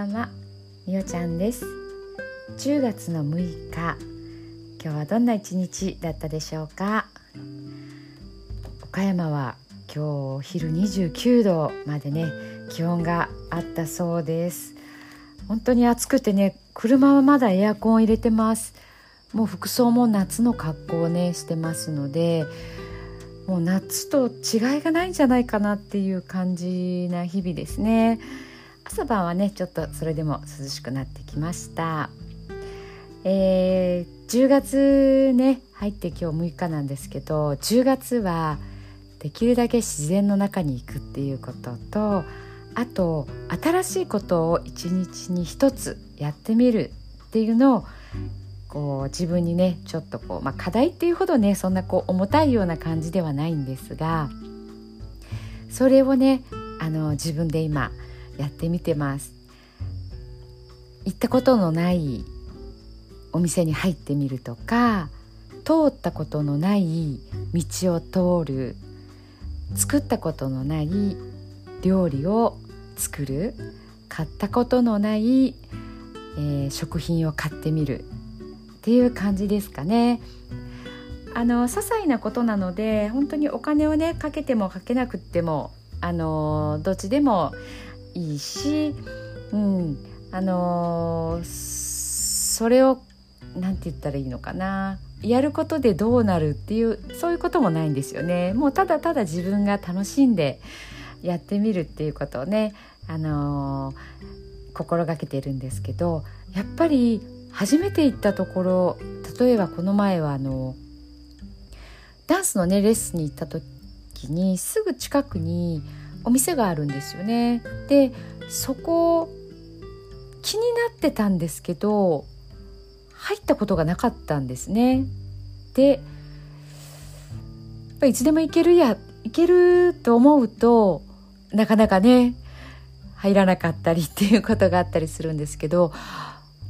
ばんはみおちゃんです。10月の6日今日はどんな一日だったでしょうか？岡山は今日お昼29度までね気温があったそうです。本当に暑くてね車はまだエアコンを入れてます。もう服装も夏の格好をねしてますのでもう夏と違いがないんじゃないかなっていう感じな日々ですね。朝晩はねちょっとそれでも涼しくなってきました。えー、10月ね入って今日6日なんですけど10月はできるだけ自然の中に行くっていうこととあと新しいことを一日に一つやってみるっていうのをこう自分にねちょっとこう、まあ、課題っていうほどねそんなこう重たいような感じではないんですがそれをねあの自分で今やってみてます行ったことのないお店に入ってみるとか通ったことのない道を通る作ったことのない料理を作る買ったことのない、えー、食品を買ってみるっていう感じですかね。あの些細なことなので本当にお金をねかけてもかけなくってもあのどっちでもいいし、うん、あのそれを何て言ったらいいのかなやることでどうなるっていうそういうこともないんですよね。もうただただ自分が楽しんでやってみるっていうことをね、あの心がけてるんですけどやっぱり初めて行ったところ例えばこの前はあのダンスのねレッスンに行った時にすぐ近くにお店があるんですよね。でそこ気になってたんですけど入ったことがなかったんですね。でやっぱいつでも行けるや行けると思うとなかなかね入らなかったりっていうことがあったりするんですけど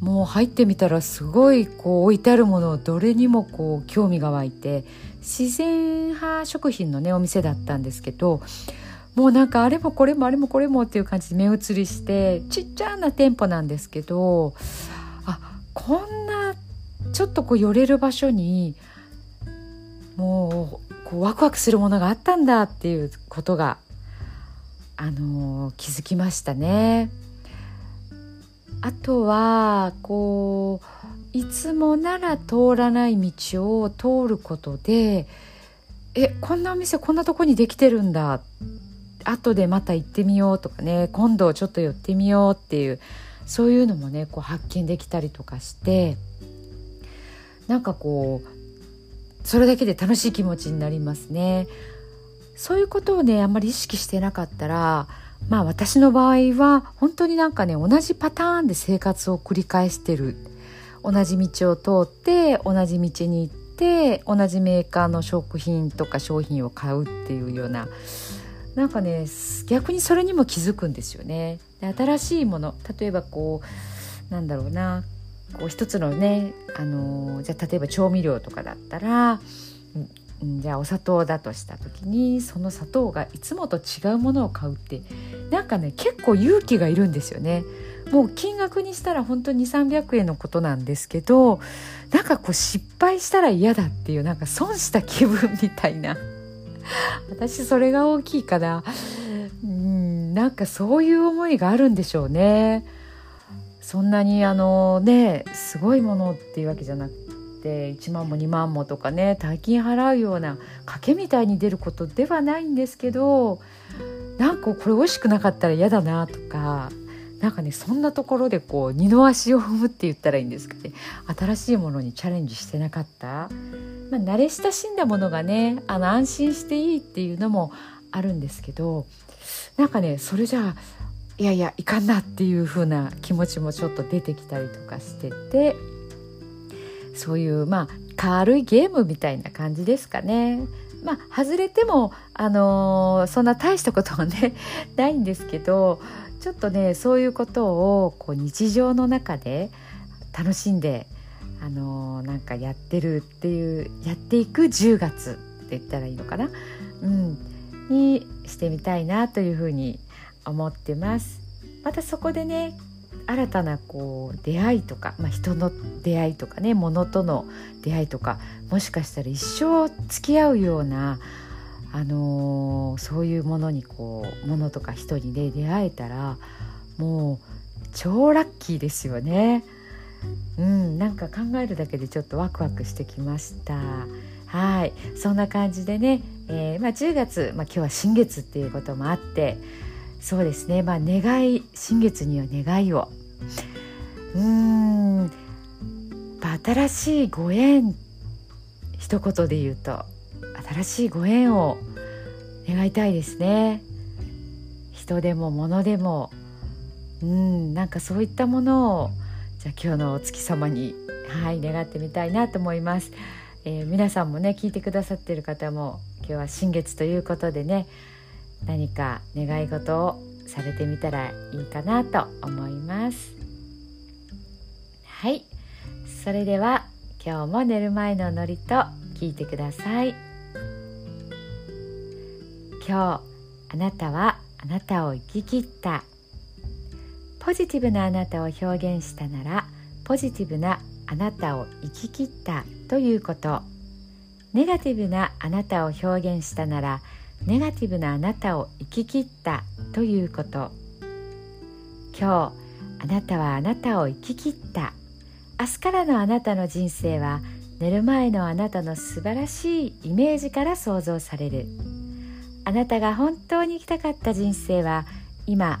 もう入ってみたらすごいこう置いてあるものをどれにもこう興味が湧いて自然派食品のねお店だったんですけどもうなんかあれもこれもあれもこれもっていう感じで目移りしてちっちゃな店舗なんですけどあこんなちょっとこう寄れる場所にもうこうワクワクするものがあったんだっていうことがあのー、気づきましたね。あとはこういつもなら通らない道を通ることでえこんなお店こんなとこにできてるんだ後でまた行ってみようとかね今度ちょっと寄ってみようっていうそういうのもねこう発見できたりとかしてなんかこうそれだけで楽しい気持ちになりますね。そういうことをねあんまり意識してなかったらまあ私の場合は本当になんかね同じパターンで生活を繰り返してる同じ道を通って同じ道に行って同じメーカーの食品とか商品を買うっていうようななんかね逆にそれにも気づくんですよね。で新しいもの例えばこうなんだろうなこう一つのねあのじゃあ例えば調味料とかだったらうんじゃあお砂糖だとした時にその砂糖がいつもと違うものを買うってなんかね結構勇気がいるんですよね。もう金額にしたら本当に2300円のことなんですけどなんかこう失敗したら嫌だっていうなんか損した気分みたいな 私それが大きいかな。うんなんかそういう思いがあるんでしょうね。そんなにあのねすごいものっていうわけじゃなくて1万も2万もとかね大金払うような賭けみたいに出ることではないんですけどなんかこれ美味しくなかったら嫌だなとかなんかねそんなところでこう二の足を踏むって言ったらいいんですかね。新しいものにチャレンジしてなかった、まあ、慣れ親しんだものがねあの安心していいっていうのもあるんですけどなんかねそれじゃあいやいやいかんなっていう風な気持ちもちょっと出てきたりとかしててそういうまあ軽いゲームみたいな感じですかね。まあ外れてもあのー、そんな大したことはね ないんですけどちょっとねそういうことをこう日常の中で楽しんであのー、なんかやってるっていうやっていく10月って言ったらいいのかな、うん、にしてみたいなというふうに思ってます。またそこでね新たなこう出会いとか、まあ、人の出会いとかね物との出会いとかもしかしたら一生付き合うような、あのー、そういうものにこうものとか人にね出会えたらもう超ラッキーですよね。うん、なんか考えるだけでちょっとワクワクしてきました。はい。そんな感じでね、えーまあ、10月、まあ、今日は新月っていうこともあってそうですね。まあ願い新月には願いを。うーん。新しいご縁一言で言うと新しいご縁を願いたいですね。人でも物でも。うん。なんかそういったものをじゃあ今日のお月様にはい願ってみたいなと思います。えー、皆さんもね聞いてくださってる方も今日は新月ということでね何か願い事をされてみたらいいかなと思います。はい。それでは今日も寝る前の祝詞と聞いてください。今日あなたはあなたを生き切った。ポジティブなあなたを表現したならポジティブなあなたを生き切ったということ。ネガティブなあなたを表現したならネガティブなあなたを生き切ったということ。今日あなたはあなたを生き切った。明日からのあなたの人生は寝る前のあなたの素晴らしいイメージから想像される。あなたが本当に生きたかった人生は今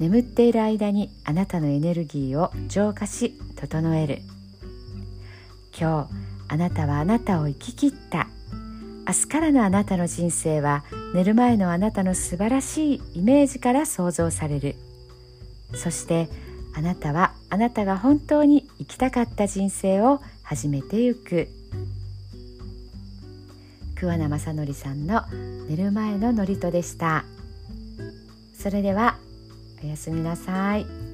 眠っている間にあなたのエネルギーを浄化し整える。今日あなたはあなたを生き切った。明日からのあなたの人生は寝る前のあなたの素晴らしいイメージから想像される。そしてあなたはあなたが本当に生きたかった人生を始めてゆく。桑名正則さんの寝る前の祝詞でした。それではおやすみなさい。